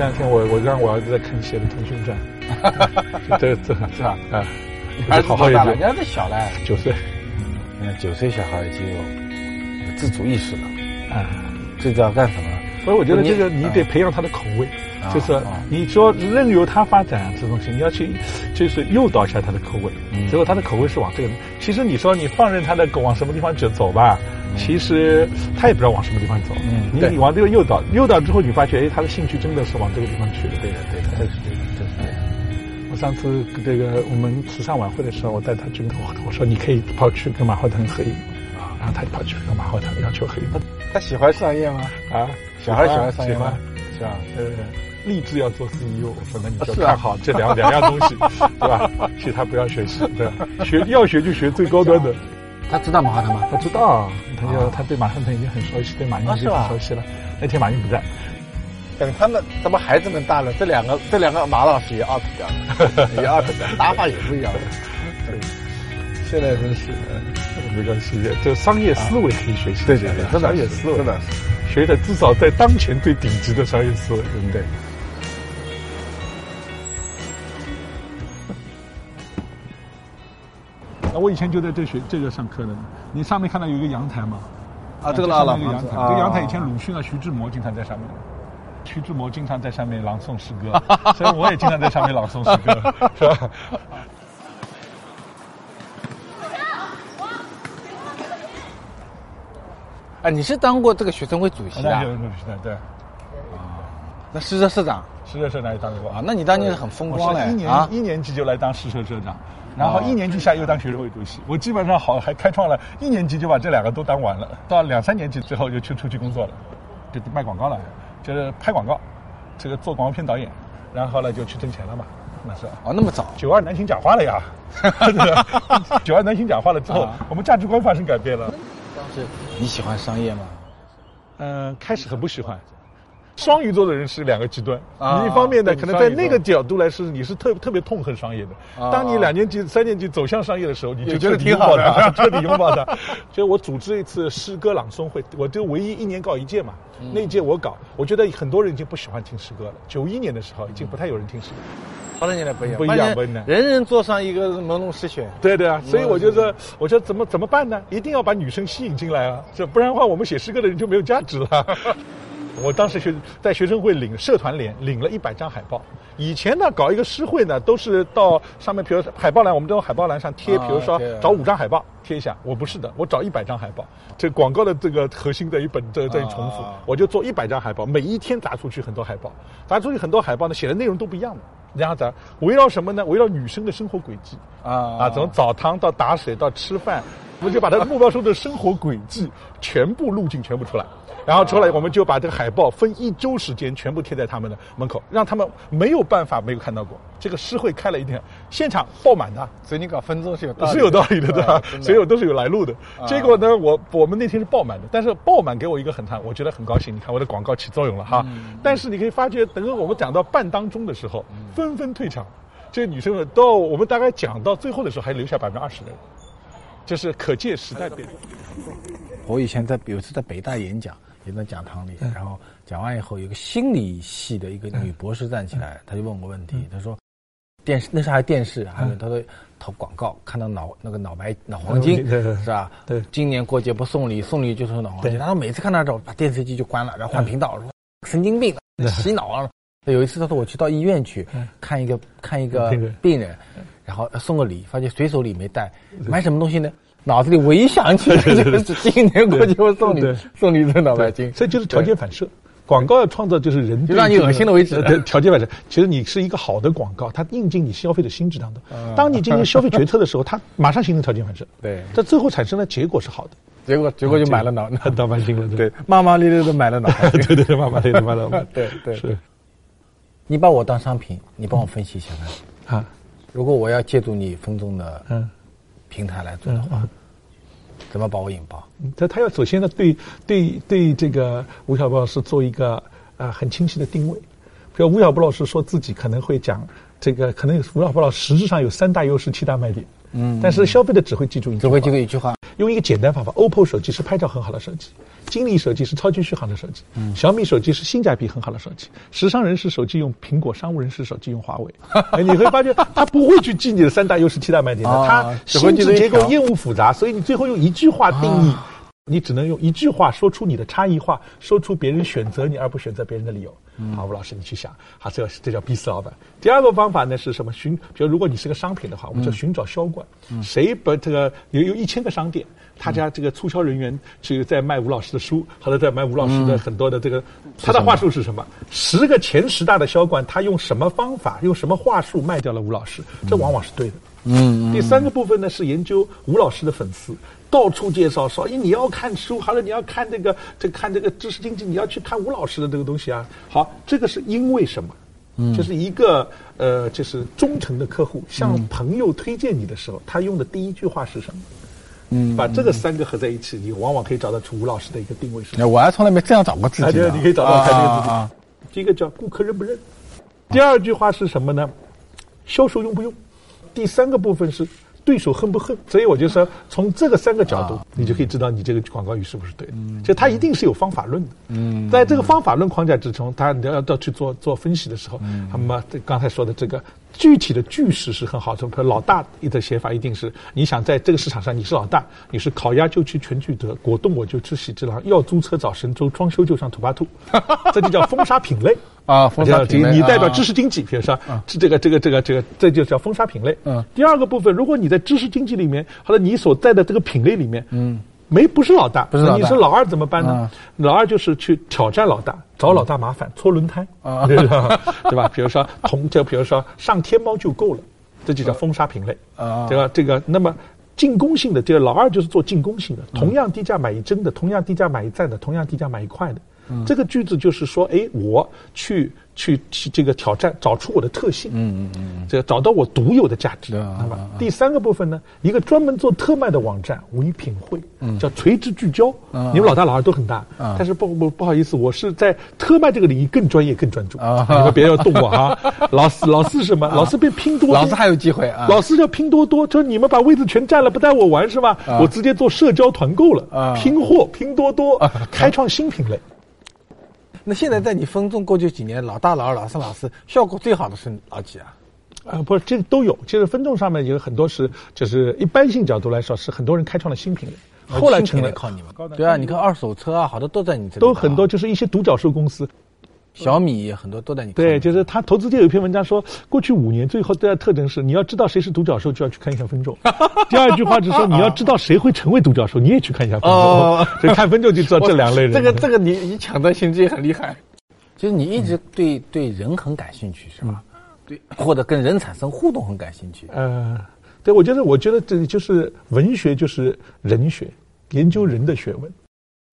这两天我我让我儿子在看写的《腾讯站》，这这是吧？啊，儿子好好多大了？人。家都小了，九岁你看九岁小孩已经有有自主意识了，啊，这叫干什么？所以我觉得这个你得培养他的口味，啊就是啊你说任由他发展啊这东西，你要去就是诱导一下他的口味，嗯结果他的口味是往这个。其实你说你放任他的狗往什么地方走走吧，其实他也不知道往什么地方走。嗯你你往这个诱导，诱导之后你发觉，哎，他的兴趣真的是往这个地方去的。对的，对的，这是对的，这是对的。我上次这个我们慈善晚会的时候，我带他去跟我我说你可以跑去跟马化腾合影啊，然后他就跑去跟马化腾要求合影他喜欢商业吗？啊，小孩喜欢商业吗？是吧？呃，立志要做 CEO，可能你就看好这两 两样东西，对吧？其他不要学习，对吧？学要学就学最高端的。他知道马化腾吗？他知道，他就他对马化腾已经很熟悉，对马云已经很熟悉了。那天马云不在，等他们，咱们孩子们大了，这两个这两个马老师也 out 掉了，也 out 掉了，打法也不一样了。对，现在真是，没关系，就商业思维可以学习。对对对，商业思维真的，学的至少在当前最顶级的商业思维，对不对？我以前就在这学这个上课的。你上面看到有一个阳台吗？啊，这个上老个阳台，啊这个阳台以前鲁迅啊、徐志摩经常在上面。徐志摩经常在上面朗诵诗歌，所以我也经常在上面朗诵诗歌，是吧？啊，你是当过这个学生会主席啊那就？鲁迅的对，那诗社社长诗社社长也当过啊？那你当年很风光嘞一年、啊！一年级就来当诗社社长，然后哦一年级下又当学生会主席。我基本上好还开创了一年级就把这两个都当完了，到两三年级之后就去出去工作了，就卖广告了，就是拍广告，这个做广告片导演，然后呢就去挣钱了嘛，那是。哦，那么早九二南巡讲话了呀，九二南巡讲话 了之后，啊我们价值观发生改变了。当时你喜欢商业吗？嗯，开始很不喜欢。双鱼座的人是两个极端，啊你一方面呢，可能在那个角度来说，你是特特别痛恨商业的。啊当你两年级、三年级走向商业的时候，你就觉得挺好的 彻底拥抱它。所以我组织一次诗歌朗诵会，我就唯一一年搞一届嘛。嗯那一届我搞，我觉得很多人已经不喜欢听诗歌了。九一年的时候，已经不太有人听诗歌。八十年代不一样，不一样不一样人人坐上一个朦胧诗选。对对啊，所以我觉得，我觉得怎么怎么办呢？一定要把女生吸引进来啊，这不然的话，我们写诗歌的人就没有价值了。我当时学在学生会领社团联领了一百张海报。以前呢，搞一个诗会呢，都是到上面，比如海报栏，我们都用海报栏上贴，啊比如说找五张海报贴一下。我不是的，我找一百张海报。这广告的这个核心在于本在在于重复啊，我就做一百张海报，每一天砸出去很多海报，砸出去很多海报呢，写的内容都不一样的。然后咱围绕什么呢？围绕女生的生活轨迹。啊啊，从澡堂到打水到吃饭，我们就把他目标说的生活轨迹全部路径全部出来，然后出来我们就把这个海报分一周时间全部贴在他们的门口，让他们没有办法没有看到过。这个诗会开了一天，现场爆满的。所以你搞分钟是有道理的，是有道理的，对吧所以我都是有来路的。结果呢，我我们那天是爆满的，但是爆满给我一个很大，我觉得很高兴。你看我的广告起作用了哈。但是你可以发觉，等我们讲到半当中的时候，纷纷退场。这些女生们到我们大概讲到最后的时候，还留下百分之二十的人，就是可见时代变。我以前在有一次在北大演讲，也在讲堂里，嗯。然后讲完以后，有个心理系的一个女博士站起嗯。来，她就问我问题，她说：“电视那时候还电视，还有她说投广告，看到脑那个脑白脑黄金是吧？对。今年过节不送礼，送礼就是脑黄金。对。然后每次看到这，把电视机就关了，然后换频道，说神经病，洗脑啊！有一次，他说我去到医院去看一个看一个病人，然后送个礼，发现随手礼没带，买什么东西呢？脑子里唯一想起来的就是今年过节我送你送你一个脑白金，这就是条件反射。广告要创造就是人让你恶心了为止呃对，条件反射。其实你是一个好的广告，它印进你消费的心智当中。当你进行消费决策的时候，它马上形成条件反射。对这最后产生的结果是好的。结果结果就买了脑脑脑白金了，对，骂骂咧咧的买了脑 白金。对对对，妈妈 对对妈妈，对对是你把我当商品，你帮我分析一下看。啊，如果我要借助你分众的嗯平台来做的话，怎么把我引爆？他他要首先呢，对对对这个吴晓波老师做一个啊、很清晰的定位。比如吴晓波老师说自己可能会讲这个，可能吴晓波老师实质上有三大优势、七大卖点。嗯，但是消费者只会记住一句话，只会记住一句话：用一个简单方法，OPPO 手机是拍照很好的手机，金立手机是超级续航的手机，小米手机是性价比很好的手机，时尚人士手机用苹果，商务人士手机用华为。哎，你会发现他不会去记你的三大优势、七大卖点的，啊他心智结构业务复杂，所以你最后用一句话定义。你只能用一句话说出你的差异化，说出别人选择你而不选择别人的理由。好，吴老师，你去想，好，这这叫逼死老板。第二个方法呢是什么？寻，比如如果你是个商品的话，我们叫寻找销冠。谁把这个有有一千个商店，他家这个促销人员去在卖吴老师的书，或者在卖吴老师的很多的这个，他的话术是什么？十个前十大的销冠，他用什么方法，用什么话术卖掉了吴老师？这往往是对的。嗯，第三个部分呢是研究吴老师的粉丝，到处介绍说，哎，你要看书，好了，你要看这个，这看这个知识经济，你要去看吴老师的这个东西啊。好，这个是因为什么？嗯，就是一个呃，就是忠诚的客户向朋友推荐你的时候，他用的第一句话是什么？嗯，把这个三个合在一起，你往往可以找到出吴老师的一个定位是什么。哎我还从来没这样找过自哎，己呢。对，你可以找到他这个自己。第一个叫顾客认不认，第二句话是什么呢？销售用不用？第三个部分是对手恨不恨？所以我就说，从这个三个角度，你就可以知道你这个广告语是不是对的。就它一定是有方法论的。嗯，在这个方法论框架之中，它你要要去做做分析的时候，那么这刚才说的这个具体的句式是很好的。比如老大的写法一定是，你想在这个市场上你是老大，你是烤鸭就吃全聚德，果冻我就吃喜之郎，要租车找神州，装修就上土巴兔，这就叫封杀品类。啊，封杀品类你代表啊知识经济，比如说这这个这个这个这个，这就叫封杀品类。嗯第二个部分，如果你在知识经济里面，或者你所在的这个品类里面，嗯，没不是老大，不是老大你是老二怎么办呢啊？老二就是去挑战老大，找老大麻烦，搓轮胎，啊对吧？对吧？比如说同就比如说上天猫就够了，这就叫封杀品类。啊对吧这个，那么进攻性的，这个老二就是做进攻性的，同样低价买一针的，同样低价买一赞的，同样低价买一块的。这个句子就是说，哎，我去去去这个挑战，找出我的特性，嗯嗯嗯，这个找到我独有的价值。对啊那么第三个部分呢，一个专门做特卖的网站唯品会，叫垂直聚焦。你们老大老二都很大，但是不不不好意思，我是在特卖这个领域更专业更专注。啊你们别要动我啊！老四老四是什么？老四变拼多多，老四还有机会啊！老四叫拼多多，就是你们把位置全占了，不带我玩是吧？我直接做社交团购了，啊拼货拼多多，开创新品类。那现在在你分众过去几年，老大、老二、老三、老四，效果最好的是老几啊？啊，不是，这个都有。其实分众上面有很多是，就是一般性角度来说，是很多人开创了新品类，后来成了靠你们。对啊，你看二手车啊，好多都在你这里。都很多，，就是一些独角兽公司。小米很多都在你对，就是他投资界有一篇文章说，过去五年最后的特征是，你要知道谁是独角兽，就要去看一下分众。第二句话是说，你要知道谁会成为独角兽，你也去看一下分众。哦所以看分众就知道这两类人。这个 这个你你抢得心机很厉害。其实你一直对对人很感兴趣是吧？对，或者跟人产生互动很感兴趣。呃，对，我觉得，我觉得这就是文学，就是人学，研究人的学问。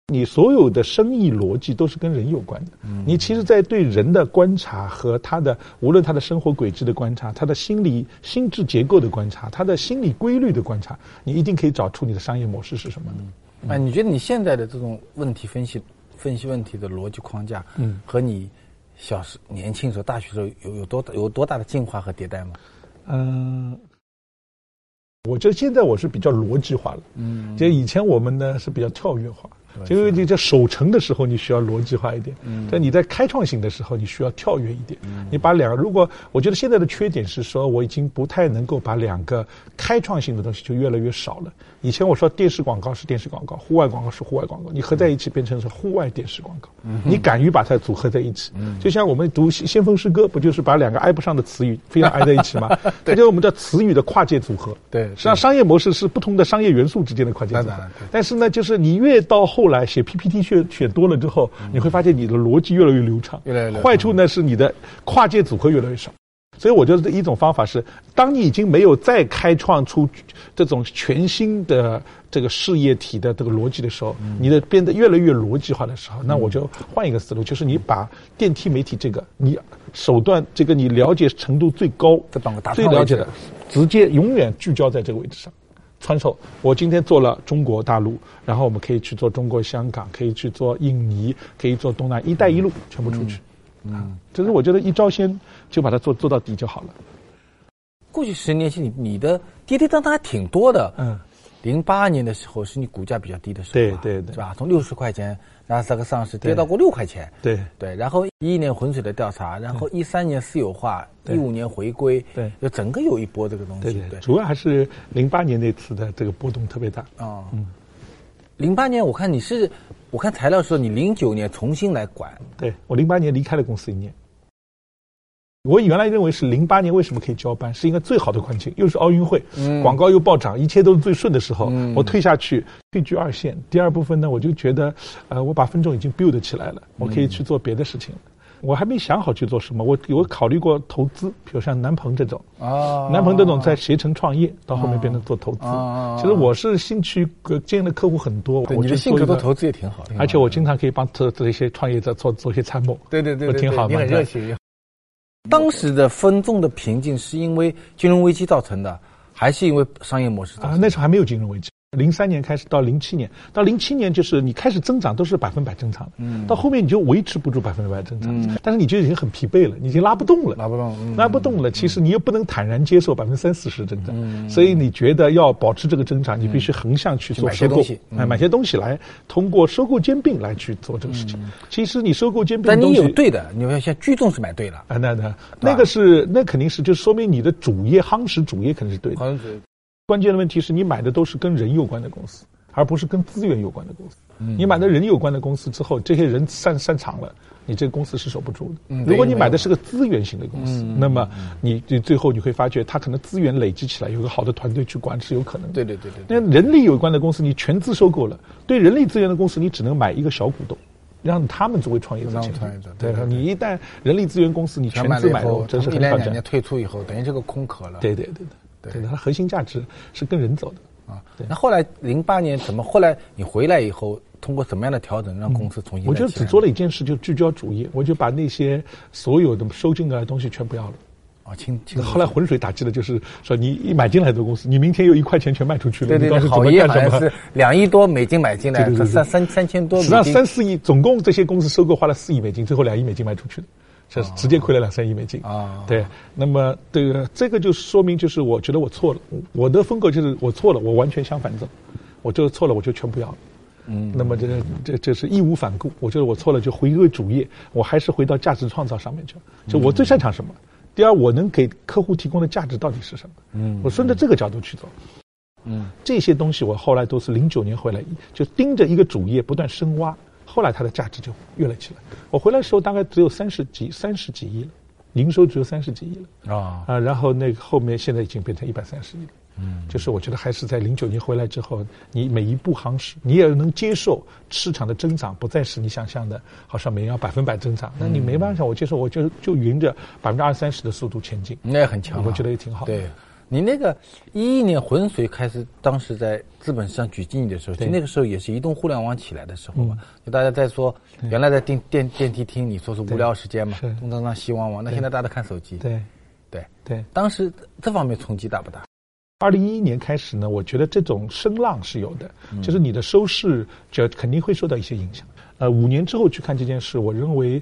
你所有的生意逻辑都是跟人有关的。你其实，在对人的观察和他的无论他的生活轨迹的观察，他的心理心智结构的观察，他的心理规律的观察，你一定可以找出你的商业模式是什么的。啊，你觉得你现在的这种问题分析、分析问题的逻辑框架，嗯和你小时年轻时候、大学时候有有多大有多大的进化和迭代吗？嗯，我觉得现在我是比较逻辑化了。嗯，就以前我们呢是比较跳跃化。因为你在守城的时候，你需要逻辑化一点；但你在开创性的时候，你需要跳跃一点。你把两个，如果我觉得现在的缺点是说，我已经不太能够把两个开创性的东西就越来越少了。以前我说电视广告是电视广告，户外广告是户外广告，你合在一起变成是户外电视广告。你敢于把它组合在一起，就像我们读先先锋诗歌，不就是把两个挨不上的词语非要挨在一起吗？这就是我们叫词语的跨界组合。对实际上商业模式是不同的商业元素之间的跨界组合。但是呢，就是你越到后来写 PPT 选选多了之后，你会发现你的逻辑越来越流畅。越来越坏处呢是你的跨界组合越来越少。所以我觉得一种方法是，当你已经没有再开创出这种全新的这个事业体的这个逻辑的时候，你的变得越来越逻辑化的时候，那我就换一个思路，就是你把电梯媒体这个你手段这个你了解程度最高最了解的，直接永远聚焦在这个位置上。传授，我今天做了中国大陆，然后我们可以去做中国香港，可以去做印尼，可以做东南“一带一路”，全部出去。嗯，就是我觉得一招鲜就把它做做到底就好了。过去十年期你你的跌跌宕宕还挺多的，嗯，零八年的时候是你股价比较低的时候，对对对是吧？从六十块钱纳斯达克上市跌到过六块钱，对。对，然后一一年浑水的调查，然后一三年私有化，一五年回归，对。就整个有一波这个东西，对对，主要还是零八年那次的这个波动特别大。啊，嗯，零八年我看你是，我看材料说你零九年重新来管，对我零八年离开了公司一年。我原来认为是零八年为什么可以交班，是一个最好的环境，又是奥运会，广告又暴涨，一切都是最顺的时候。我退下去，退居二线。第二部分呢，我就觉得，呃，我把分众已经 build 起来了，我可以去做别的事情。我还没想好去做什么，我我考虑过投资，比如像南鹏这种，哦南鹏这种在携程创业，到后面变成做投资。哦其实我是兴趣呃见的客户很多，我觉得性格做投资也挺好的而且我经常可以帮这这些创业者做做一些参谋。对对对对，我挺好你很嘛热情。当时的分众的瓶颈是因为金融危机造成的，还是因为商业模式造成啊，那时候还没有金融危机。零三年开始到零七年，到零七年就是你开始增长都是百分百增长，嗯，到后面你就维持不住百分之百增长，但是你就已经很疲惫了，你已经拉不动了，拉不动嗯。拉不动了。其实你又不能坦然接受百分之三四十增长，嗯。所以你觉得要保持这个增长，你必须横向去做买些收购东西，嗯。哎，买些东西来通过收购兼并来去做这个事情。其实你收购兼并但你有对的，你要像居众是买对了，啊，那那那个是那肯定是，就说明你的主业夯实主业肯定是对的。关键的问题是你买的都是跟人有关的公司，而不是跟资源有关的公司。嗯你买的人有关的公司之后，这些人散散场了，你这个公司是守不住的。嗯如果你买的是个资源型的公司，那么你你最后你会发觉，它可能资源累积起来，有个好的团队去管是有可能的。对对对对对那人力有关的公司，你全资收购了，对人力资源的公司，你只能买一个小股东。让他们作为创业者让进入创业者对对对对你一旦人力资源公司你全资买了以后资买入，，这是他们很挑战一两两年。退出以后，等于这个空壳了。对对对对对，它核心价值是跟人走的。啊，那后来零八年怎么？后来你回来以后，通过什么样的调整让公司重新？我觉得只做了一件事，就聚焦主业，我就把那些所有的收进来的东西全不要了。啊，清清后来浑水打击的就是说，你一买进来的公司，你明天又一块钱全卖出去了，对对对，你当时怎好么干什么？业好像是两亿多美金买进来对对，对对三三三千多美实际上。三四亿，总共这些公司收购花了四亿美金，最后两亿美金卖出去的，这是直接亏了两三亿美金啊对，那么这个这个就说明，就是我觉得我错了，我的风格就是我错了，我完全相反走，我就错了，我就全不要了。嗯，那么这这这是义无反顾。我觉得我错了，就回归主业，我还是回到价值创造上面去。就我最擅长什么？第二，我能给客户提供的价值到底是什么？嗯，我顺着这个角度去走。嗯，这些东西我后来都是零九年回来，就盯着一个主业不断深挖，后来它的价值就越了起来。我回来的时候大概只有三十几三十几亿了，营收只有三十几亿了啊啊，然后那个后面现在已经变成一百三十亿了。嗯，就是我觉得还是在零九年回来之后，你每一步夯实，你也能接受市场的增长，不再是你想象的，好像每年要百分百增长。那你没办法，我接受，我就就匀着百分之二三十的速度前进。那也很强啊，我觉得也挺好的对，你那个一一年浑水开始，当时在资本市场举经理的时候，就那个时候也是移动互联网起来的时候嘛。就大家在说，原来在电电电梯厅，你说是无聊时间嘛是，东张张西望望。那现在大家都看手机，对对对。当时这方面冲击大不大？二零一一年开始呢，我觉得这种声浪是有的，就是你的收视就肯定会受到一些影响。呃，五年之后去看这件事，我认为，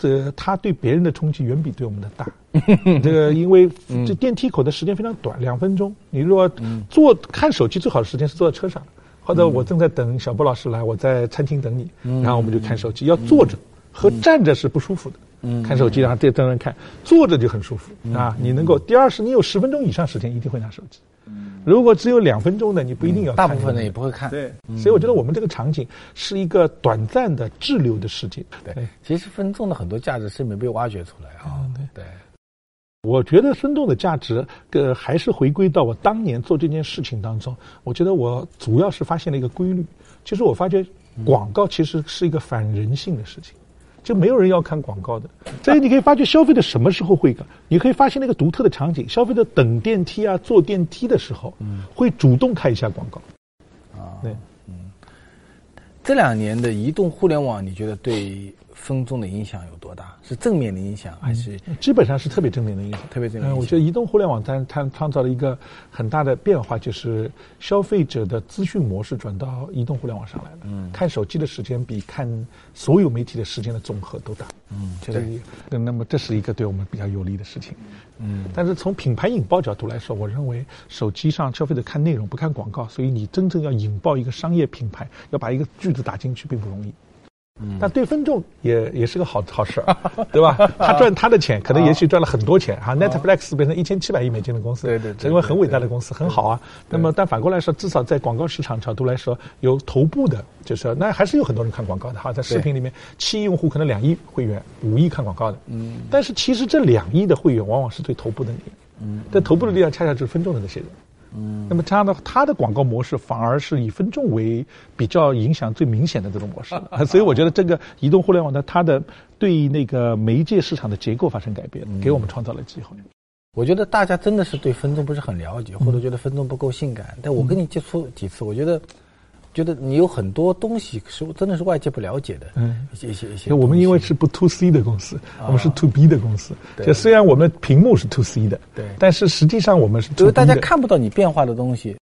这他对别人的冲击远比对我们的大。这个因为这电梯口的时间非常短，两分钟。你如果坐看手机，最好的时间是坐在车上，或者我正在等小波老师来，我在餐厅等你，然后我们就看手机。要坐着和站着是不舒服的。看手机，然后这在那看，坐着就很舒服啊。你能够，第二是你有十分钟以上时间一定会拿手机。如果只有两分钟的，你不一定要看。大部分的也不会看。对，所以我觉得我们这个场景是一个短暂的滞留的世界。对，其实分众的很多价值是没被挖掘出来啊。对，我觉得分众的价值，呃，还是回归到我当年做这件事情当中。我觉得我主要是发现了一个规律，就是我发觉广告其实是一个反人性的事情。就没有人要看广告的，所以你可以发觉消费者什么时候会看？你可以发现那个独特的场景，消费者等电梯啊、坐电梯的时候，会主动看一下广告。啊，对，嗯这两年的移动互联网，你觉得对分众的影响有多大？是正面的影响还是？基本上是特别正面的影响，特别正面。我觉得移动互联网它它创造了一个很大的变化，就是消费者的资讯模式转到移动互联网上来了。嗯，看手机的时间比看所有媒体的时间的总和都大。嗯，对。那么这是一个对我们比较有利的事情。嗯，但是从品牌引爆角度来说，我认为手机上消费者看内容不看广告，所以你真正要引爆一个商业品牌，要把一个句子打进去并不容易。但对分众也也是个好好事儿，对吧？他赚他的钱，可能也许赚了很多钱哈。Netflix 变成一千七百亿美金的公司，对对，成为很伟大的公司，很好啊。那么，但反过来说，至少在广告市场角度来说，有头部的，就是那还是有很多人看广告的哈。在视频里面，七亿用户可能两亿会员，五亿看广告的。嗯。但是其实这两亿的会员往往是对头部的那个。嗯。但头部的力量恰恰就是分众的那些人。嗯，那么这样的它的广告模式反而是以分众为比较影响最明显的这种模式，所以我觉得这个移动互联网的它的对那个媒介市场的结构发生改变，给我们创造了机会。我觉得大家真的是对分众不是很了解，或者觉得分众不够性感，但我跟你接触几次，我觉得。觉得你有很多东西是真的是外界不了解的，嗯，一些一些一些。我们因为是不 to C 的公司，我们是 to B 的公司。就虽然我们屏幕是 to C 的，对，但是实际上我们是就是大家看不到你变化的东西。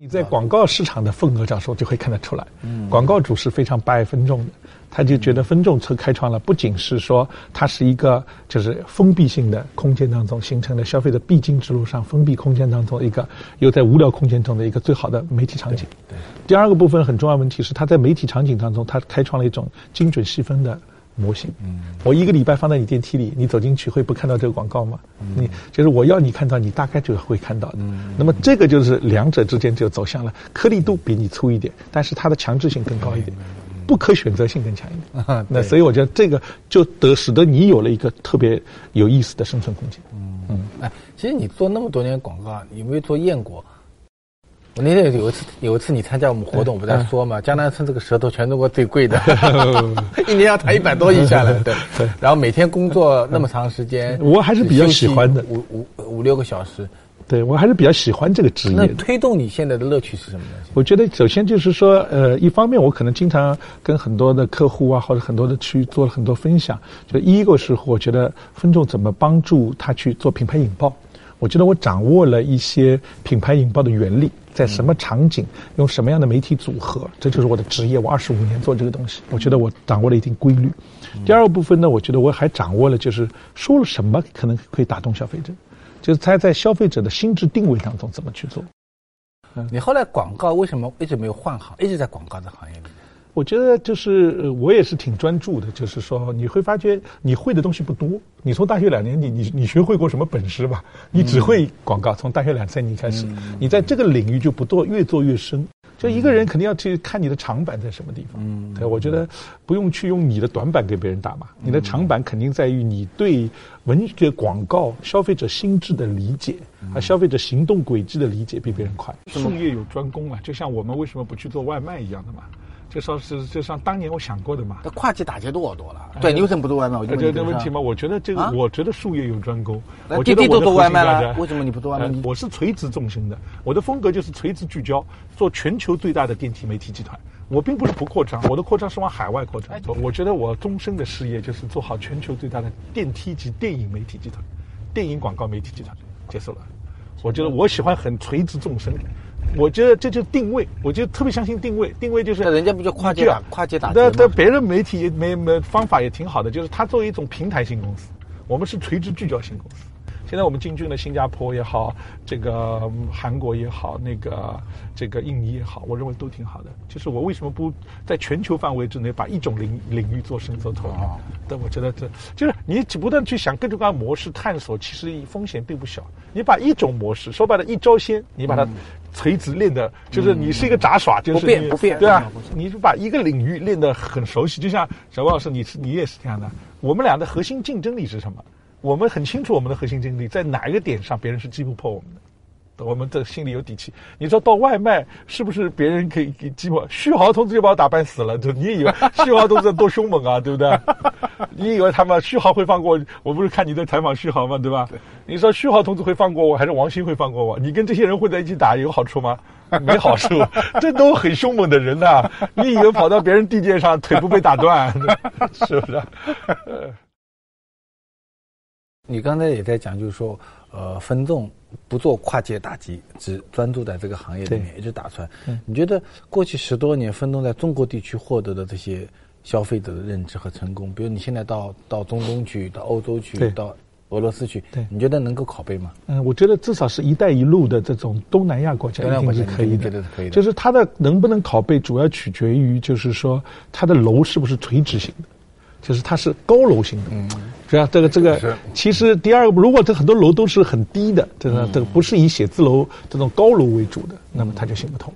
你在广告市场的份额上说，就会看得出来。嗯，广告主是非常不爱分众的。他就觉得分众车开创了，不仅是说它是一个就是封闭性的空间当中形成的消费的必经之路上封闭空间当中一个又在无聊空间中的一个最好的媒体场景。对。第二个部分很重要问题是，它在媒体场景当中，它开创了一种精准细分的模型。嗯。我一个礼拜放在你电梯里，你走进去会不看到这个广告吗？你就是我要你看到，你大概就会看到的。嗯。那么这个就是两者之间就走向了颗粒度比你粗一点，但是它的强制性更高一点。不可选择性更强一点，那所以我觉得这个就得使得你有了一个特别有意思的生存空间。嗯嗯，哎，其实你做那么多年广告，有没有做燕果？我那天有一次，有一次你参加我们活动，我不在说嘛，江南春这个舌头全中国最贵的，一年要谈一百多亿下来，对 对。然后每天工作那么长时间，我还是比较喜欢的，五五五六个小时。对，我还是比较喜欢这个职业。那推动你现在的乐趣是什么呢？我觉得首先就是说，呃，一方面我可能经常跟很多的客户啊，或者很多的去做了很多分享。就一个是我觉得分众怎么帮助他去做品牌引爆，我觉得我掌握了一些品牌引爆的原理，在什么场景用什么样的媒体组合，这就是我的职业。我二十五年做这个东西，我觉得我掌握了一定规律。第二个部分呢，我觉得我还掌握了就是说了什么可能可以打动消费者。就是他在消费者的心智定位当中怎么去做？你后来广告为什么一直没有换行，一直在广告的行业里面？我觉得就是我也是挺专注的，就是说你会发觉你会的东西不多。你从大学两年，你你你学会过什么本事吧？你只会广告，从大学两三年开始，你在这个领域就不做，越做越深。就一个人肯定要去看你的长板在什么地方。嗯，对，我觉得不用去用你的短板给别人打嘛。你的长板肯定在于你对文学广告消费者心智的理解，啊消费者行动轨迹的理解比别人快。术业有专攻啊，就像我们为什么不去做外卖一样的嘛。就说是就像当年我想过的嘛。那跨界打劫多少多了？对，你为什么不做外卖？我觉得这问题嘛，我觉得这个，我觉得术业有专攻。我滴滴都做外卖了，为什么你不做外卖？我是垂直纵深的，我的风格就是垂直聚焦，做全球最大的电梯媒体集团。我并不是不扩张，我的扩张是往海外扩张。我觉得我终身的事业就是做好全球最大的电梯及电影媒体集团，电影广告媒体集团结束了。我觉得我喜欢很垂直纵深。我觉得这就定位，我就特别相信定位。定位就是，人家不就跨界打跨界打？那那别人媒体没没方法也挺好的，就是它作为一种平台型公司，我们是垂直聚焦型公司。现在我们进军了新加坡也好，这个韩国也好，那个这个印尼也好，我认为都挺好的。就是我为什么不在全球范围之内把一种领领域做深做透？但我觉得这就是你不断去想各种各样模式探索，其实风险并不小。你把一种模式说白了，一招鲜，你把它垂直练的，就是你是一个杂耍，就是不变不变，对啊，你就把一个领域练得很熟悉。就像小郭老师，你是你也是这样的。我们俩的核心竞争力是什么？我们很清楚我们的核心竞争力在哪一个点上，别人是击不破我们的。我们这心里有底气。你知道到外卖是不是别人可以给击破？旭豪同志就把我打半死了，就你以为 旭豪同志多凶猛啊，对不对？你以为他们旭豪会放过？我不是看你在采访旭豪吗？对吧？你说旭豪同志会放过我，还是王鑫会放过我？你跟这些人混在一起打有好处吗？没好处，这都很凶猛的人呐！你以为跑到别人地界上腿不被打断，是不是？你刚才也在讲，就是说，呃，分众不做跨界打击，只专注在这个行业里面一直打穿。你觉得过去十多年分众在中国地区获得的这些消费者的认知和成功，比如你现在到到中东去，到欧洲去，到俄罗斯去，对，你觉得能够拷贝吗？嗯，我觉得至少是一带一路的这种东南亚国家一定是可以的，可以的。就是它的能不能拷贝，主要取决于就是说它的楼是不是垂直型的。就是它是高楼型的，嗯，是吧？这个这个，其实第二个，如果这很多楼都是很低的，这个这个不是以写字楼这种高楼为主的，那么它就行不通。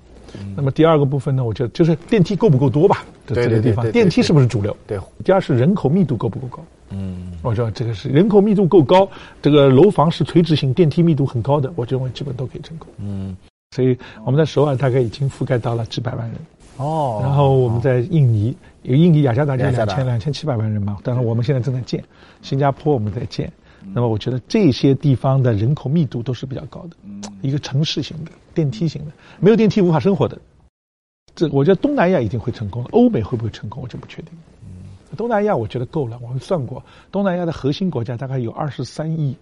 那么第二个部分呢，我觉得就是电梯够不够多吧？这个地方电梯是不是主流？对。第二是人口密度够不够高？嗯，我觉得这个是人口密度够高，这个楼房是垂直型，电梯密度很高的，我认为基本都可以成功。嗯，所以我们在首尔大概已经覆盖到了几百万人。哦。然后我们在印尼。有印尼雅加达就两千两千七百万人嘛，当然我们现在正在建，新加坡我们在建，那么我觉得这些地方的人口密度都是比较高的，一个城市型的电梯型的，没有电梯无法生活的，这我觉得东南亚一定会成功，欧美会不会成功我就不确定。东南亚我觉得够了，我们算过，东南亚的核心国家大概有二十三亿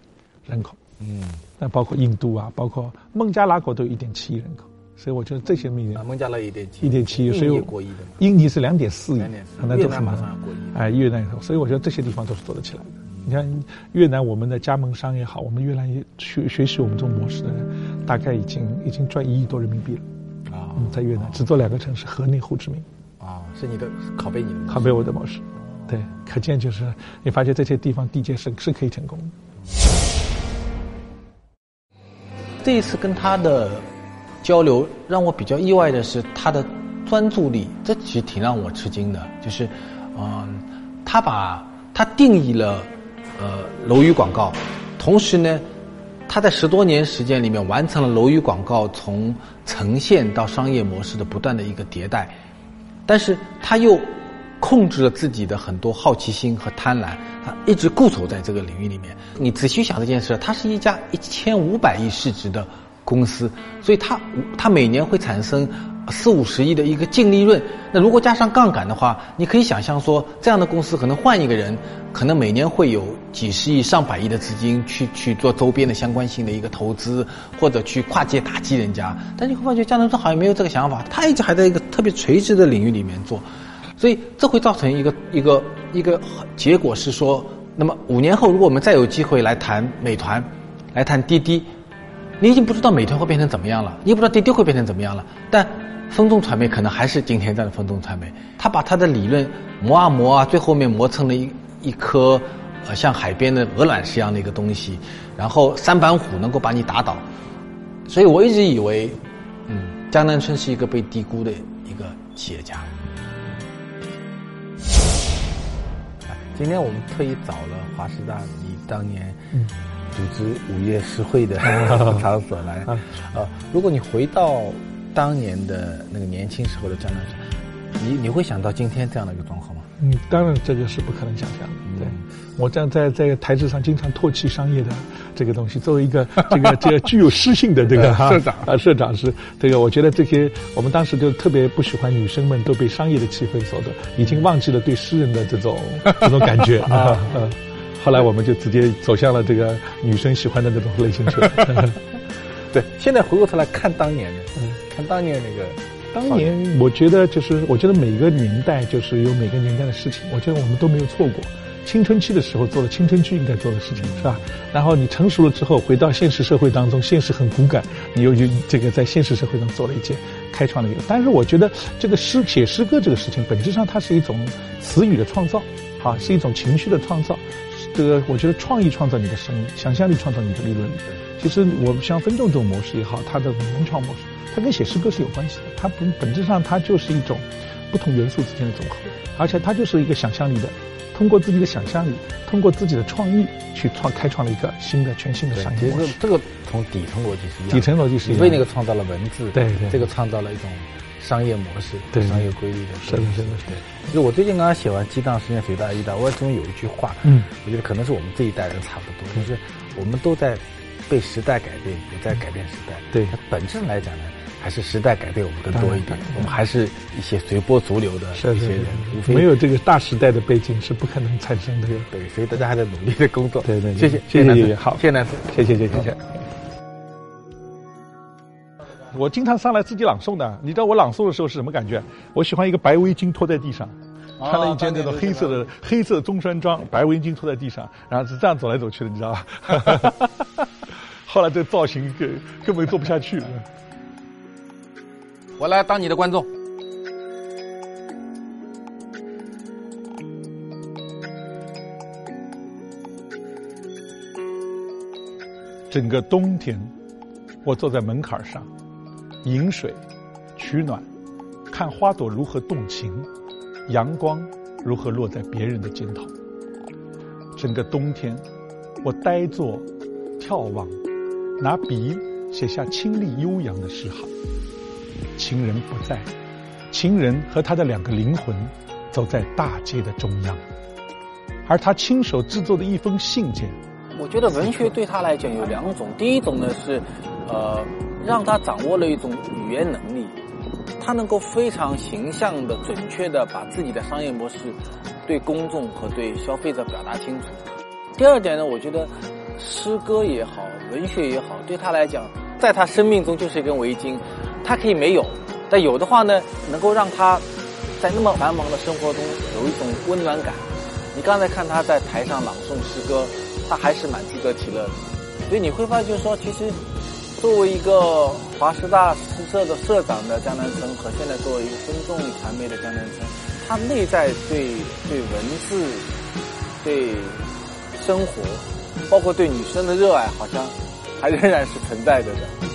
人口，嗯，那包括印度啊，包括孟加拉国都有一点七亿人口。所以我觉得这些命令，孟加拉一点七，一点七，所以过亿的，印尼是两点四亿，可能都很难。哎，越南，所以我觉得这些地方都是做得起来的。你看越南，我们的加盟商也好，我们越南也学学习我们这种模式的人，大概已经已经赚一亿多人民币了。啊，在越南只做两个城市，河内、胡志明。啊，是你的拷贝，你的拷贝我的模式。对，可见就是你发现这些地方地界是是可以成功的。这一次跟他的。交流让我比较意外的是他的专注力，这其实挺让我吃惊的。就是，嗯，他把他定义了呃楼宇广告，同时呢，他在十多年时间里面完成了楼宇广告从呈现到商业模式的不断的一个迭代，但是他又控制了自己的很多好奇心和贪婪，他一直固守在这个领域里面。你仔细想这件事，它是一家一千五百亿市值的。公司，所以它它每年会产生四五十亿的一个净利润。那如果加上杠杆的话，你可以想象说，这样的公司可能换一个人，可能每年会有几十亿、上百亿的资金去去做周边的相关性的一个投资，或者去跨界打击人家。但你会发觉，江南春好像没有这个想法，他一直还在一个特别垂直的领域里面做，所以这会造成一个一个一个结果是说，那么五年后，如果我们再有机会来谈美团，来谈滴滴。你已经不知道美团会变成怎么样了，你也不知道滴滴会变成怎么样了。但分众传媒可能还是今天这样的分众传媒，他把他的理论磨啊磨啊，最后面磨成了一一颗呃像海边的鹅卵石一样的一个东西，然后三板斧能够把你打倒。所以我一直以为，嗯，江南春是一个被低估的一个企业家。今天我们特意找了华师大，你当年。组织午夜诗会的 场所来啊！如果你回到当年的那个年轻时候的江南春，你你会想到今天这样的一个状况吗？嗯，当然这个是不可能想象的。对，我这样在在台子上经常唾弃商业的这个东西。作为一个 这个这个具有诗性的这个 社长啊，社长是这个，我觉得这些我们当时就特别不喜欢女生们都被商业的气氛所的，已经忘记了对诗人的这种这种感觉啊。后来我们就直接走向了这个女生喜欢的那种类型去了。对，现在回过头来看当年的，嗯，看当年那个，当年我觉得就是，我觉得每个年代就是有每个年代的事情，我觉得我们都没有错过。青春期的时候做了青春期应该做的事情，是吧？然后你成熟了之后，回到现实社会当中，现实很骨感，你又就这个在现实社会上做了一件开创了一个。但是我觉得这个诗写诗歌这个事情，本质上它是一种词语的创造，啊，是一种情绪的创造。这个我觉得创意创造你的生意，想象力创造你的利润。其实我像分众这种模式也好，它的文创模式，它跟写诗歌是有关系的。它本本质上它就是一种不同元素之间的总和，而且它就是一个想象力的。通过自己的想象力，通过自己的创意去创开创了一个新的全新的商业模式。这个从底层逻辑是一样，底层逻辑是一样。为那个创造了文字，对对，这个创造了一种商业模式，对商业规律的，是的，是的，对。就我最近刚刚写完《激荡时间随大一的，我中有一句话，嗯，我觉得可能是我们这一代人差不多，就是我们都在被时代改变，也在改变时代。对，本质上来讲呢。还是时代改变我们更多一点，我们还是一些随波逐流的一些人，没有这个大时代的背景是不可能产生的。对，所以大家还在努力的工作。对对，谢谢谢谢好，谢谢谢谢谢谢谢谢。我经常上来自己朗诵的，你知道我朗诵的时候是什么感觉？我喜欢一个白围巾拖在地上，穿了一件这种黑色的黑色中山装，白围巾拖在地上，然后是这样走来走去的，你知道吧？后来这造型根根本做不下去。我来当你的观众。整个冬天，我坐在门槛上，饮水、取暖，看花朵如何动情，阳光如何落在别人的肩头。整个冬天，我呆坐、眺望，拿笔写下清丽悠扬的诗行。情人不在，情人和他的两个灵魂走在大街的中央，而他亲手制作的一封信件。我觉得文学对他来讲有两种，第一种呢是，呃，让他掌握了一种语言能力，他能够非常形象的、准确的把自己的商业模式对公众和对消费者表达清楚。第二点呢，我觉得诗歌也好，文学也好，对他来讲，在他生命中就是一根围巾。他可以没有，但有的话呢，能够让他在那么繁忙的生活中有一种温暖感。你刚才看他在台上朗诵诗歌，他还是蛮自得其乐的。所以你会发现就是说，其实作为一个华师大诗社的社长的江南春，和现在作为一个公众传媒的江南春，他内在对对文字、对生活，包括对女生的热爱，好像还仍然是存在着的。